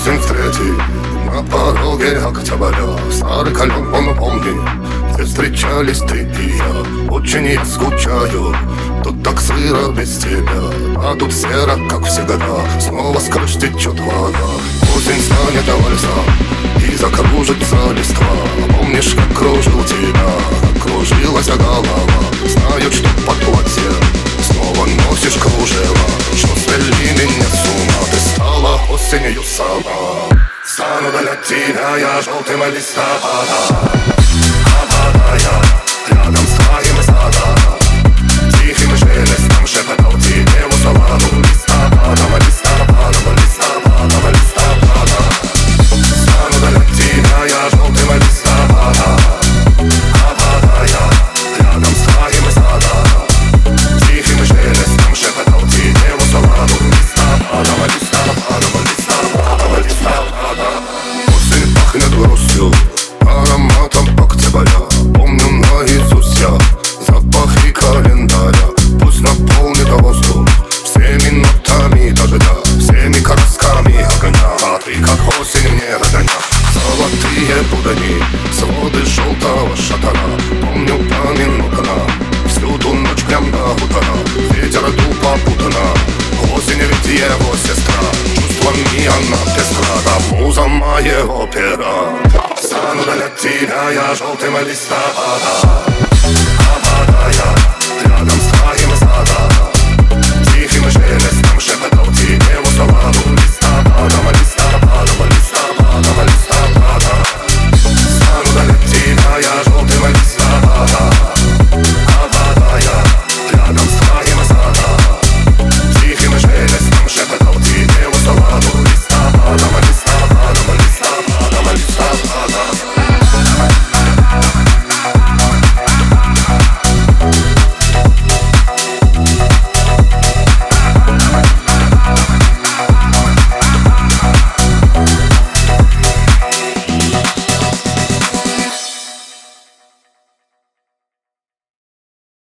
Осень встретит на пороге октября Старый колен он помнит, где встречались ты и я Очень я скучаю, тут так сыро без тебя А тут серо, как всегда Снова с крыш течет вода Осень станет вальсом и закружится листва Помнишь, как кружил тебя, как кружилась голова Знаю, что под samba Stanowe lecina, ja żółtym listopad пахнет грустью, ароматом октября Помню наизусть я. Запахи календаря Пусть наполнит воздух. Всеми нотами дождя Всеми красками огня. А ты как осень мне родня. Золотые будани, своды желтого шатана. Помню поминутно, всюду ночь прям до утра. Ветер дул попутно, осень ведь его сестра. Чувствами она пестра, да муза моего пера Tina, ja żółtym listopada